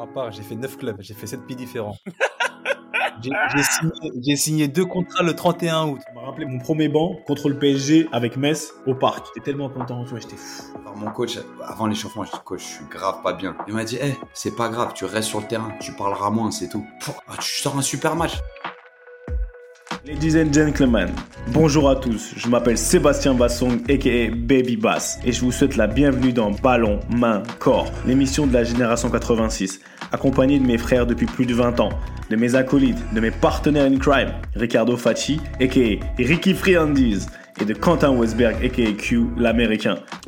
ma part, j'ai fait 9 clubs, j'ai fait 7 pays différents. J'ai signé, deux contrats le 31 août. Ça m'a rappelé mon premier banc contre le PSG avec Metz au parc. J'étais tellement content, tu vois, j'étais fou. Alors mon coach, avant l'échauffement, je dis coach, je suis grave pas bien. Il m'a dit, hé, c'est pas grave, tu restes sur le terrain, tu parleras moins, c'est tout. Ah, tu sors un super match. Ladies and gentlemen, bonjour à tous. Je m'appelle Sébastien Bassong, aka Baby Bass, et je vous souhaite la bienvenue dans Ballon, Main, Corps, l'émission de la génération 86, accompagné de mes frères depuis plus de 20 ans, de mes acolytes, de mes partenaires in crime, Ricardo Facci, aka Ricky Friandise, et de Quentin Westberg, aka Q, l'américain.